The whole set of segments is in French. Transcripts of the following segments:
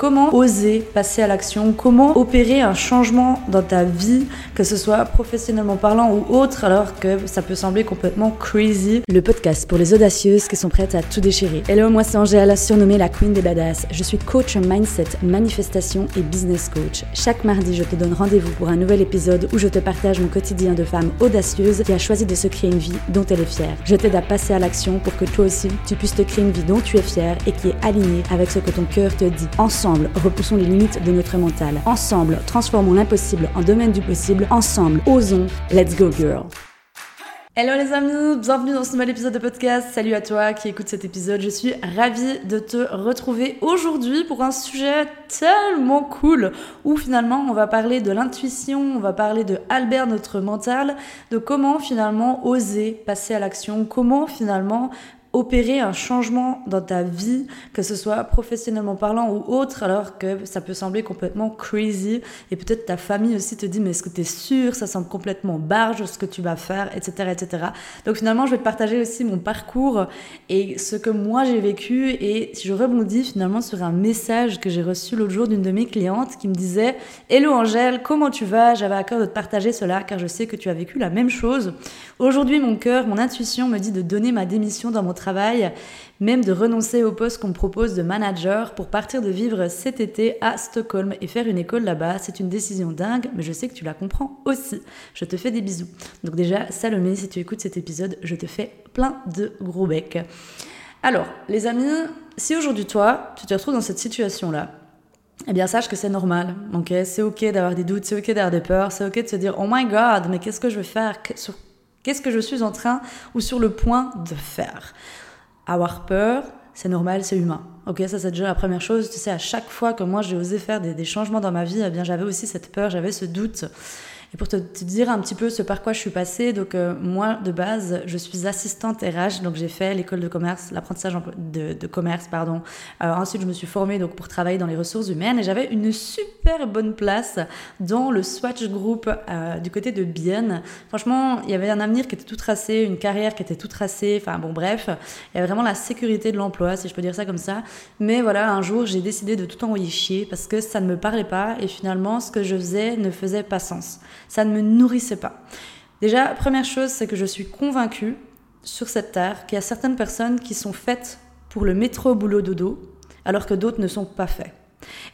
Comment oser passer à l'action? Comment opérer un changement dans ta vie, que ce soit professionnellement parlant ou autre, alors que ça peut sembler complètement crazy? Le podcast pour les audacieuses qui sont prêtes à tout déchirer. Hello, moi c'est Angèle, surnommée la Queen des Badass. Je suis coach mindset, manifestation et business coach. Chaque mardi, je te donne rendez-vous pour un nouvel épisode où je te partage mon quotidien de femme audacieuse qui a choisi de se créer une vie dont elle est fière. Je t'aide à passer à l'action pour que toi aussi, tu puisses te créer une vie dont tu es fière et qui est alignée avec ce que ton cœur te dit. Ensemble, Ensemble, repoussons les limites de notre mental. Ensemble, transformons l'impossible en domaine du possible. Ensemble, osons. Let's go, girl. Hello les amis, bienvenue dans ce nouvel épisode de podcast. Salut à toi qui écoute cet épisode. Je suis ravie de te retrouver aujourd'hui pour un sujet tellement cool où finalement on va parler de l'intuition, on va parler de Albert notre mental, de comment finalement oser passer à l'action, comment finalement opérer un changement dans ta vie, que ce soit professionnellement parlant ou autre, alors que ça peut sembler complètement crazy. Et peut-être ta famille aussi te dit, mais est-ce que tu es sûr? Ça semble complètement barge ce que tu vas faire, etc., etc. Donc finalement, je vais te partager aussi mon parcours et ce que moi j'ai vécu. Et je rebondis finalement sur un message que j'ai reçu l'autre jour d'une de mes clientes qui me disait, Hello Angèle, comment tu vas? J'avais à cœur de te partager cela car je sais que tu as vécu la même chose. Aujourd'hui, mon cœur, mon intuition me dit de donner ma démission dans mon travail, même de renoncer au poste qu'on me propose de manager pour partir de vivre cet été à Stockholm et faire une école là-bas. C'est une décision dingue, mais je sais que tu la comprends aussi. Je te fais des bisous. Donc déjà, Salomé, si tu écoutes cet épisode, je te fais plein de gros becs. Alors, les amis, si aujourd'hui toi, tu te retrouves dans cette situation-là, eh bien, sache que c'est normal, ok? C'est ok d'avoir des doutes, c'est ok d'avoir des peurs, c'est ok de se dire, oh my god, mais qu'est-ce que je vais faire? Qu'est-ce que je suis en train ou sur le point de faire? Avoir peur, c'est normal, c'est humain. Ok, ça c'est déjà la première chose. Tu sais, à chaque fois que moi j'ai osé faire des, changements dans ma vie, eh bien j'avais aussi cette peur, j'avais ce doute. Et pour te, dire un petit peu ce par quoi je suis passée, donc euh, moi de base, je suis assistante RH, donc j'ai fait l'école de commerce, l'apprentissage de, de, commerce, pardon. Euh, ensuite, je me suis formée donc pour travailler dans les ressources humaines et j'avais une super bonne place dans le Swatch Group euh, du côté de Bienne. Franchement, il y avait un avenir qui était tout tracé, une carrière qui était tout tracée. Enfin bon, bref, il y avait vraiment la sécurité de l'emploi, si je peux dire ça comme ça. Mais voilà, un jour, j'ai décidé de tout envoyer chier parce que ça ne me parlait pas et finalement, ce que je faisais ne faisait pas sens ça ne me nourrissait pas. Déjà, première chose, c'est que je suis convaincue sur cette terre qu'il y a certaines personnes qui sont faites pour le métro boulot dodo, alors que d'autres ne sont pas faits.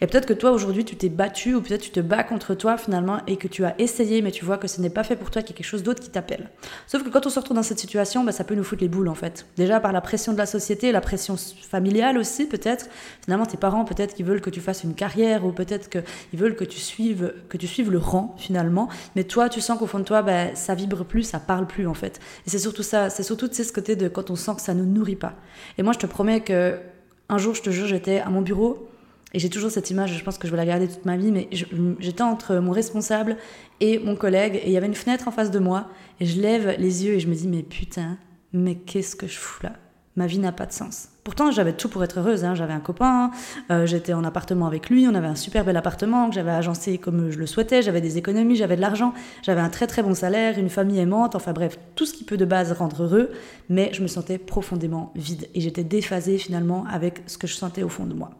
Et peut-être que toi aujourd'hui tu t'es battu ou peut-être tu te bats contre toi finalement et que tu as essayé mais tu vois que ce n'est pas fait pour toi, qu'il y a quelque chose d'autre qui t'appelle. Sauf que quand on se retrouve dans cette situation, bah, ça peut nous foutre les boules en fait. Déjà par la pression de la société, la pression familiale aussi peut-être. Finalement tes parents peut-être qu'ils veulent que tu fasses une carrière ou peut-être qu'ils veulent que tu suives que tu suives le rang finalement. Mais toi tu sens qu'au fond de toi bah, ça vibre plus, ça parle plus en fait. Et c'est surtout ça, c'est surtout ce côté de quand on sent que ça ne nous nourrit pas. Et moi je te promets que un jour je te jure j'étais à mon bureau et j'ai toujours cette image, je pense que je vais la garder toute ma vie, mais j'étais entre mon responsable et mon collègue, et il y avait une fenêtre en face de moi, et je lève les yeux et je me dis, mais putain, mais qu'est-ce que je fous là? Ma vie n'a pas de sens. Pourtant, j'avais tout pour être heureuse. Hein. J'avais un copain, euh, j'étais en appartement avec lui, on avait un super bel appartement que j'avais agencé comme je le souhaitais, j'avais des économies, j'avais de l'argent, j'avais un très très bon salaire, une famille aimante, enfin bref, tout ce qui peut de base rendre heureux, mais je me sentais profondément vide et j'étais déphasée finalement avec ce que je sentais au fond de moi.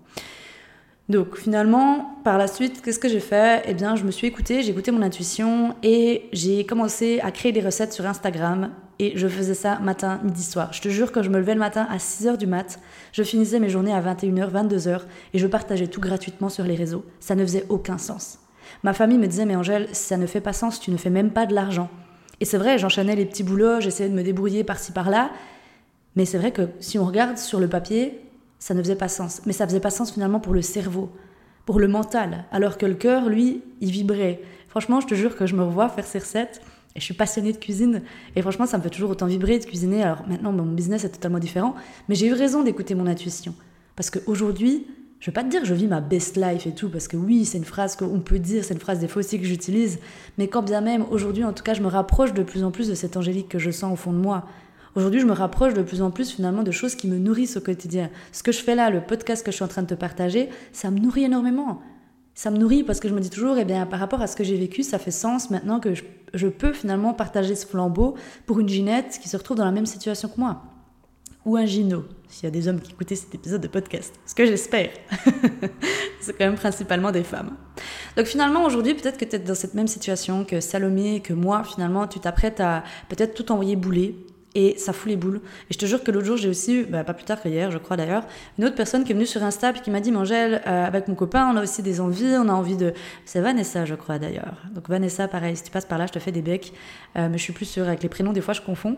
Donc finalement, par la suite, qu'est-ce que j'ai fait? Eh bien, je me suis écoutée, j'ai écouté mon intuition et j'ai commencé à créer des recettes sur Instagram et je faisais ça matin, midi, soir. Je te jure, quand je me levais le matin à 6h du mat, je finissais mes journées à 21h, 22h et je partageais tout gratuitement sur les réseaux. Ça ne faisait aucun sens. Ma famille me disait, mais Angèle, ça ne fait pas sens, tu ne fais même pas de l'argent. Et c'est vrai, j'enchaînais les petits boulots, j'essayais de me débrouiller par-ci par-là. Mais c'est vrai que si on regarde sur le papier, ça ne faisait pas sens. Mais ça faisait pas sens finalement pour le cerveau, pour le mental, alors que le cœur, lui, il vibrait. Franchement, je te jure que je me revois faire ces recettes. Et je suis passionnée de cuisine. Et franchement, ça me fait toujours autant vibrer de cuisiner. Alors maintenant, mon business est totalement différent. Mais j'ai eu raison d'écouter mon intuition. Parce qu'aujourd'hui, je vais pas te dire je vis ma best life et tout, parce que oui, c'est une phrase qu'on peut dire, c'est une phrase des fois aussi que j'utilise. Mais quand bien même, aujourd'hui, en tout cas, je me rapproche de plus en plus de cette angélique que je sens au fond de moi. Aujourd'hui, je me rapproche de plus en plus finalement de choses qui me nourrissent au quotidien. Ce que je fais là, le podcast que je suis en train de te partager, ça me nourrit énormément. Ça me nourrit parce que je me dis toujours, eh bien, par rapport à ce que j'ai vécu, ça fait sens maintenant que je, peux finalement partager ce flambeau pour une Ginette qui se retrouve dans la même situation que moi. ou un gino, s'il y a des hommes qui écoutaient cet épisode de podcast. Ce que j'espère. c'est quand même principalement des femmes. Donc finalement, aujourd'hui, peut-être que tu es dans cette même situation que Salomé, que moi, finalement, tu t'apprêtes à peut-être tout envoyer bouler. Et ça fout les boules. Et je te jure que l'autre jour, j'ai aussi eu, bah, pas plus tard qu'hier, je crois d'ailleurs, une autre personne qui est venue sur Insta et qui m'a dit Mangel, euh, avec mon copain, on a aussi des envies, on a envie de. C'est Vanessa, je crois d'ailleurs. Donc Vanessa, pareil, si tu passes par là, je te fais des becs. Euh, mais je suis plus sûre, avec les prénoms, des fois, je confonds.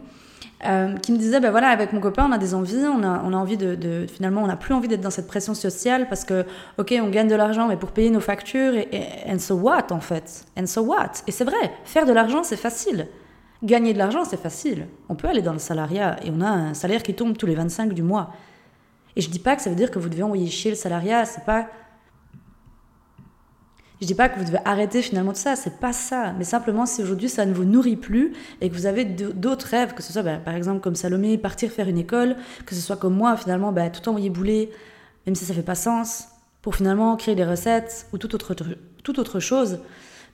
Euh, qui me disait, ben voilà, avec mon copain, on a des envies, on a, on a envie de, finalement, on n'a plus envie d'être dans cette pression sociale parce que, ok, on gagne de l'argent, mais pour payer nos factures, et, et and so what en fait, and so what? Et c'est vrai, faire de l'argent, c'est facile. Gagner de l'argent, c'est facile. On peut aller dans le salariat et on a un salaire qui tombe tous les 25 du mois. Et je dis pas que ça veut dire que vous devez envoyer chier le salariat, c'est pas je dis pas que vous devez arrêter finalement tout ça, c'est pas ça. Mais simplement, si aujourd'hui ça ne vous nourrit plus et que vous avez d'autres rêves, que ce soit bah, par exemple comme Salomé, partir faire une école, que ce soit comme moi finalement, bah, tout envoyer bouler, même si ça fait pas sens, pour finalement créer des recettes ou toute autre, toute autre chose,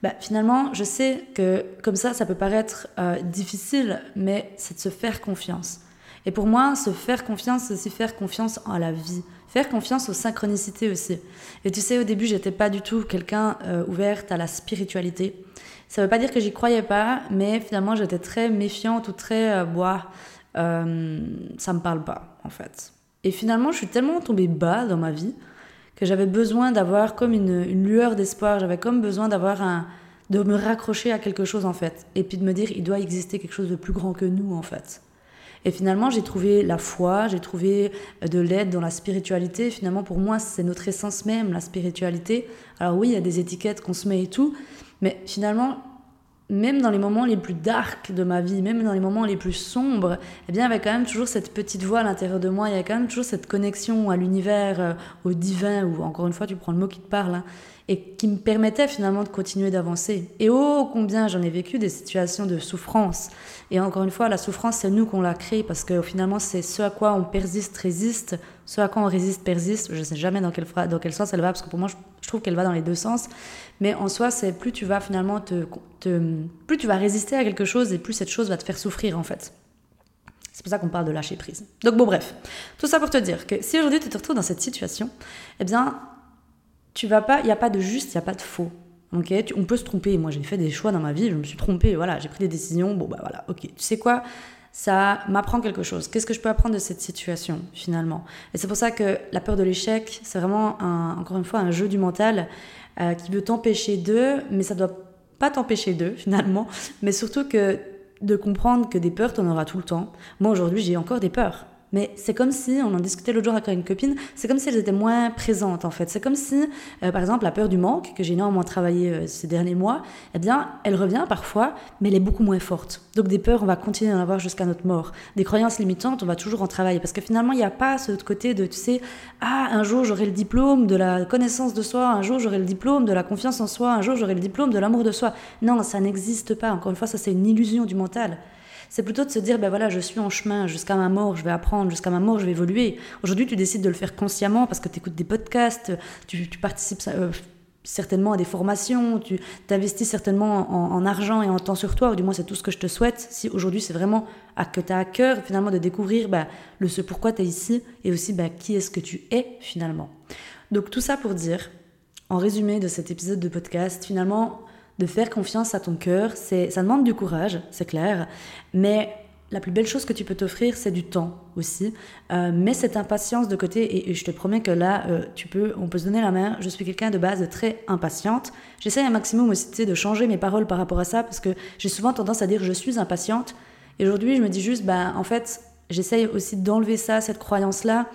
bah, finalement, je sais que comme ça, ça peut paraître euh, difficile, mais c'est de se faire confiance. Et pour moi, se faire confiance, c'est aussi faire confiance en la vie. Faire confiance aux synchronicités aussi. Et tu sais, au début, j'étais pas du tout quelqu'un euh, ouverte à la spiritualité. Ça veut pas dire que j'y croyais pas, mais finalement, j'étais très méfiante ou très euh, bois. Euh, ça me parle pas, en fait. Et finalement, je suis tellement tombée bas dans ma vie que j'avais besoin d'avoir comme une, une lueur d'espoir. J'avais comme besoin d'avoir un, de me raccrocher à quelque chose en fait, et puis de me dire il doit exister quelque chose de plus grand que nous en fait. Et finalement, j'ai trouvé la foi, j'ai trouvé euh, de l'aide dans la spiritualité. Finalement, pour moi, c'est notre essence même, la spiritualité. Alors oui, il y a des étiquettes qu'on se met et tout, mais finalement, même dans les moments les plus dark de ma vie, même dans les moments les plus sombres, eh bien, il y avait quand même toujours cette petite voix à l'intérieur de moi, il y a quand même toujours cette connexion à l'univers, euh, au divin, ou encore une fois, tu prends le mot qui te parle, hein, et qui me permettait finalement de continuer d'avancer. Et oh, combien j'en ai vécu des situations de souffrance. Et encore une fois, la souffrance, c'est nous qu'on l'a créée, parce que finalement, c'est ce à quoi on persiste, résiste, ce à quoi on résiste, persiste. Je ne sais jamais dans quel, dans quel sens elle va, parce que pour moi, je trouve qu'elle va dans les deux sens. Mais en soi, c'est plus tu vas finalement te, plus tu vas résister à quelque chose, et plus cette chose va te faire souffrir, en fait. C'est pour ça qu'on parle de lâcher prise. Donc bon, bref, tout ça pour te dire que si aujourd'hui tu te retrouves dans cette situation, eh bien, tu vas pas, il n'y a pas de juste, il n'y a pas de faux. Ok, on peut se tromper. Moi, j'ai fait des choix dans ma vie, je me suis trompée. Voilà, j'ai pris des décisions. Bon, bah voilà, ok. Tu sais quoi? Ça m'apprend quelque chose. Qu'est-ce que je peux apprendre de cette situation finalement? Et c'est pour ça que la peur de l'échec, c'est vraiment encore une fois un jeu du mental euh, qui veut t'empêcher d'eux, mais ça doit pas t'empêcher d'eux finalement, mais surtout que de comprendre que des peurs, tu en auras tout le temps. Moi aujourd'hui, j'ai encore des peurs. Mais c'est comme si, on en discutait l'autre jour avec une copine, c'est comme si elles étaient moins présentes en fait. C'est comme si, euh, par exemple, la peur du manque, que j'ai énormément travaillé euh, ces derniers mois, eh bien, elle revient parfois, mais elle est beaucoup moins forte. Donc des peurs, on va continuer d'en avoir jusqu'à notre mort. Des croyances limitantes, on va toujours en travailler. Parce que finalement, il n'y a pas ce côté de, tu sais, ah, un jour j'aurai le diplôme de la connaissance de soi, un jour j'aurai le diplôme de la confiance en soi, un jour j'aurai le diplôme de l'amour de soi. Non, ça n'existe pas. Encore une fois, ça c'est une illusion du mental. C'est plutôt de se dire, ben voilà, je suis en chemin, jusqu'à ma mort, je vais apprendre, jusqu'à ma mort, je vais évoluer. Aujourd'hui, tu décides de le faire consciemment parce que tu écoutes des podcasts, tu, participes euh, certainement à des formations, tu t'investis certainement en, argent et en temps sur toi, ou du moins c'est tout ce que je te souhaite. Si aujourd'hui c'est vraiment à, que tu as à cœur finalement de découvrir ben, le ce pourquoi tu es ici et aussi ben, qui est-ce que tu es finalement. Donc tout ça pour dire, en résumé de cet épisode de podcast, finalement, de faire confiance à ton cœur. C'est, ça demande du courage, c'est clair, mais la plus belle chose que tu peux t'offrir, c'est du temps aussi. Euh, cette impatience de côté et, je te promets que là, euh, tu peux, on peut se donner la main. Je suis quelqu'un de base très impatiente. J'essaie un maximum aussi de changer mes paroles par rapport à ça parce que j'ai souvent tendance à dire je suis impatiente. Et aujourd'hui, je me dis juste, ben, en fait, j'essaye aussi d'enlever ça, cette croyance-là.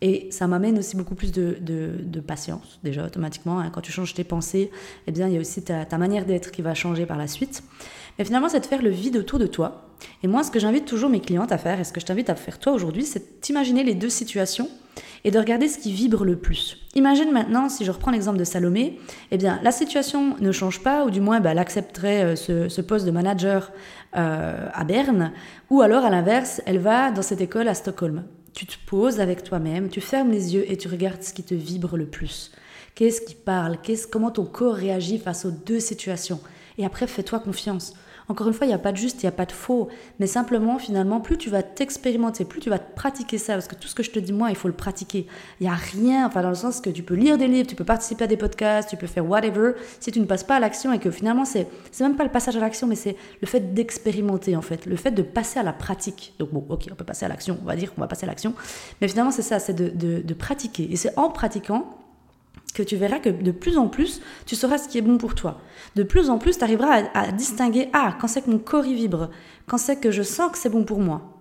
Et ça m'amène aussi beaucoup plus de, patience, déjà automatiquement. Hein. Quand tu changes tes pensées, eh bien, il y a aussi ta, manière d'être qui va changer par la suite. Mais finalement, c'est de faire le vide autour de toi. Et moi, ce que j'invite toujours mes clientes à faire, et ce que je t'invite à faire toi aujourd'hui, c'est d'imaginer les deux situations et de regarder ce qui vibre le plus. Imagine maintenant, si je reprends l'exemple de Salomé, eh bien, la situation ne change pas, ou du moins, bah, elle accepterait euh, ce, ce, poste de manager euh, à Berne, ou alors, à l'inverse, elle va dans cette école à Stockholm tu te poses avec toi-même, tu fermes les yeux et tu regardes ce qui te vibre le plus. Qu'est-ce qui parle? Comment ton corps réagit face aux deux situations? Et après, fais-toi confiance. Encore une fois, il n'y a pas de juste, il n'y a pas de faux. Mais simplement, finalement, plus tu vas t'expérimenter, plus tu vas pratiquer ça, parce que tout ce que je te dis, moi, il faut le pratiquer. Il n'y a rien, enfin, dans le sens que tu peux lire des livres, tu peux participer à des podcasts, tu peux faire whatever. Si tu ne passes pas à l'action et que finalement, c'est, c'est même pas le passage à l'action, mais c'est le fait d'expérimenter, en fait, le fait de passer à la pratique. Donc, bon, ok, on peut passer à l'action, on va dire qu'on va passer à l'action. Mais finalement, c'est ça, c'est de, de, de pratiquer. Et c'est en pratiquant que tu verras que de plus en plus, tu sauras ce qui est bon pour toi. De plus en plus, tu arriveras à, distinguer, ah, quand c'est que mon corps y vibre, quand c'est que je sens que c'est bon pour moi.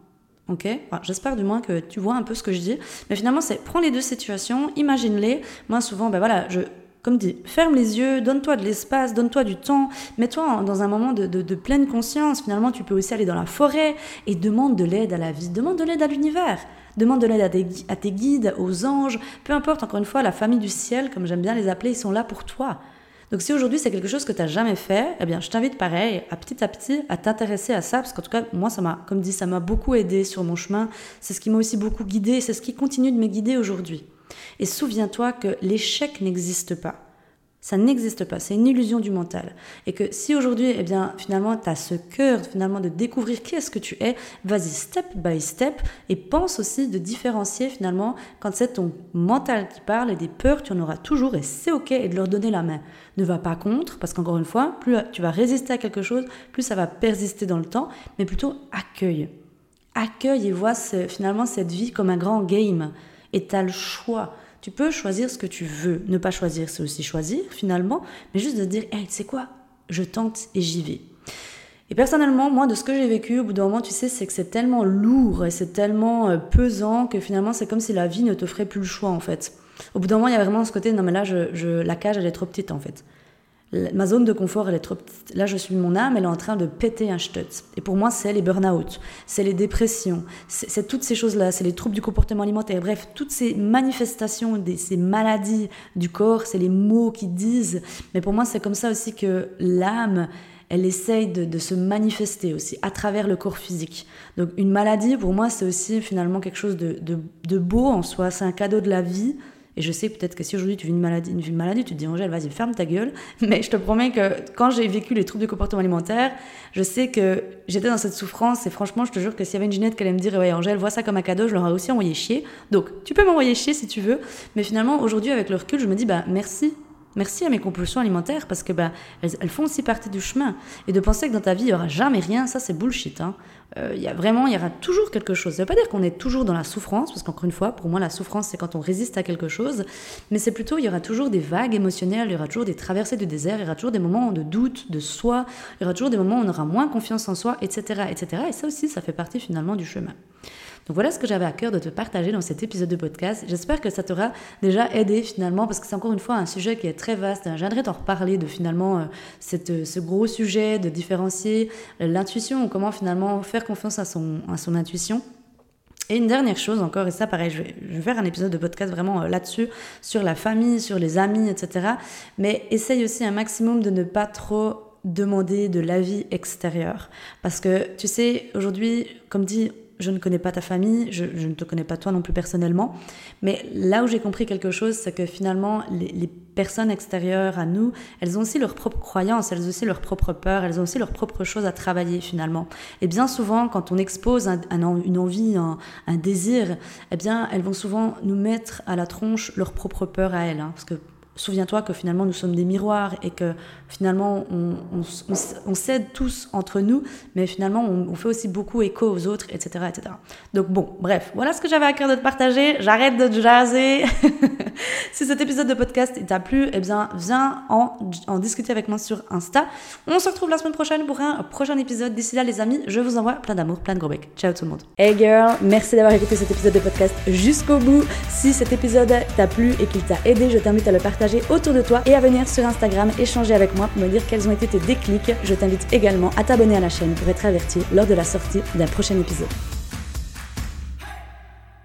Ok? J'espère du moins que tu vois un peu ce que je dis. Mais finalement, c'est prends les deux situations, imagine-les. Moi, souvent, ben voilà, je, comme dit, ferme les yeux, donne-toi de l'espace, donne-toi du temps, mets-toi dans un moment de, de, pleine conscience. Finalement, tu peux aussi aller dans la forêt et demande de l'aide à la vie, demande de l'aide à l'univers. Demande de l'aide à, tes guides, aux anges, peu importe, encore une fois, la famille du ciel, comme j'aime bien les appeler, ils sont là pour toi. Donc si aujourd'hui c'est quelque chose que tu n'as jamais fait, eh bien je t'invite pareil, à petit à petit, à t'intéresser à ça, parce qu'en tout cas, moi, ça m'a, comme dit, ça m'a beaucoup aidé sur mon chemin. C'est ce qui m'a aussi beaucoup guidé, c'est ce qui continue de me guider aujourd'hui. Et souviens-toi que l'échec n'existe pas. Ça n'existe pas, c'est une illusion du mental. Et que si aujourd'hui, eh bien, finalement, tu as ce cœur finalement de découvrir qui est-ce que tu es, vas-y step by step et pense aussi de différencier finalement quand c'est ton mental qui parle et des peurs, tu en auras toujours et c'est ok et de leur donner la main. Ne va pas contre parce qu'encore une fois, plus tu vas résister à quelque chose, plus ça va persister dans le temps, mais plutôt accueille. Accueille et vois finalement cette vie comme un grand game et tu as le choix. Tu peux choisir ce que tu veux. Ne pas choisir, c'est aussi choisir finalement, mais juste de dire, hey, tu sais quoi, je tente et j'y vais. Et personnellement, moi, de ce que j'ai vécu, au bout d'un moment, tu sais, c'est que c'est tellement lourd et c'est tellement euh, pesant que finalement, c'est comme si la vie ne te ferait plus le choix, en fait. Au bout d'un moment, il y a vraiment ce côté, non, mais là, je, la cage, elle est trop petite, en fait ma zone de confort, elle est trop petite. Là, je suis mon âme, elle est en train de péter un stutz. Et pour moi, c'est les burn-out, c'est les dépressions, c'est toutes ces choses-là, c'est les troubles du comportement alimentaire. Bref, toutes ces manifestations, ces maladies du corps, c'est les mots qui disent. Mais pour moi, c'est comme ça aussi que l'âme, elle essaye de, se manifester aussi à travers le corps physique. Donc une maladie, pour moi, c'est aussi finalement quelque chose de beau en soi. C'est un cadeau de la vie et je sais peut-être que si aujourd'hui tu vis une maladie, une maladie, tu te dis Angèle, vas-y, ferme ta gueule. Mais je te promets que quand j'ai vécu les troubles du comportement alimentaire, je sais que j'étais dans cette souffrance et franchement, je te jure que s'il y avait une Ginette qui allait me dire Ouais, Angèle, vois ça comme un cadeau, je l'aurais aussi envoyé chier. Donc, tu peux m'envoyer chier si tu veux. Mais finalement, aujourd'hui, avec le recul, je me dis Bah, merci Merci à mes compulsions alimentaires parce que bah, elles, font aussi partie du chemin. Et de penser que dans ta vie, il n'y aura jamais rien, ça c'est bullshit. Hein. Euh, il y a vraiment, il y aura toujours quelque chose. Ça ne veut pas dire qu'on est toujours dans la souffrance, parce qu'encore une fois, pour moi, la souffrance, c'est quand on résiste à quelque chose. Mais c'est plutôt, il y aura toujours des vagues émotionnelles, il y aura toujours des traversées du désert, il y aura toujours des moments de doute, de soi, il y aura toujours des moments où on aura moins confiance en soi, etc., etc. Et ça aussi, ça fait partie finalement du chemin. Donc voilà ce que j'avais à cœur de te partager dans cet épisode de podcast. J'espère que ça t'aura déjà aidé finalement parce que c'est encore une fois un sujet qui est très vaste. J'aimerais t'en reparler de finalement euh, cette, ce gros sujet de différencier l'intuition, comment finalement faire confiance à son, à son intuition. Et une dernière chose encore, et ça pareil, je vais, je vais faire un épisode de podcast vraiment euh, là-dessus, sur la famille, sur les amis, etc. Mais essaye aussi un maximum de ne pas trop demander de l'avis extérieur. Parce que tu sais, aujourd'hui, comme dit, je ne connais pas ta famille, je, ne te connais pas toi non plus personnellement, mais là où j'ai compris quelque chose, c'est que finalement, les, personnes extérieures à nous, elles ont aussi leurs propres croyances, elles ont aussi leurs propres peurs, elles ont aussi leurs propres choses à travailler finalement. Et bien souvent, quand on expose une envie, un, désir, eh bien, elles vont souvent nous mettre à la tronche leurs propres peurs à elles, hein, parce que souviens-toi que finalement nous sommes des miroirs et que finalement on, on, s'aide tous entre nous, mais finalement on, fait aussi beaucoup écho aux autres, etc., etc. Donc bon, bref, voilà ce que j'avais à cœur de te partager. J'arrête de jaser. si cet épisode de podcast t'a plu, eh bien viens en, en discuter avec moi sur Insta. On se retrouve la semaine prochaine pour un prochain épisode. D'ici là les amis, je vous envoie plein d'amour, plein de gros becs. Ciao tout le monde. Hey girl, merci d'avoir écouté cet épisode de podcast jusqu'au bout. Si cet épisode t'a plu et qu'il t'a aidé, je t'invite à le autour de toi et à venir sur Instagram échanger avec moi pour me dire quels ont été tes déclics. Je t'invite également à t'abonner à la chaîne pour être averti lors de la sortie d'un prochain épisode.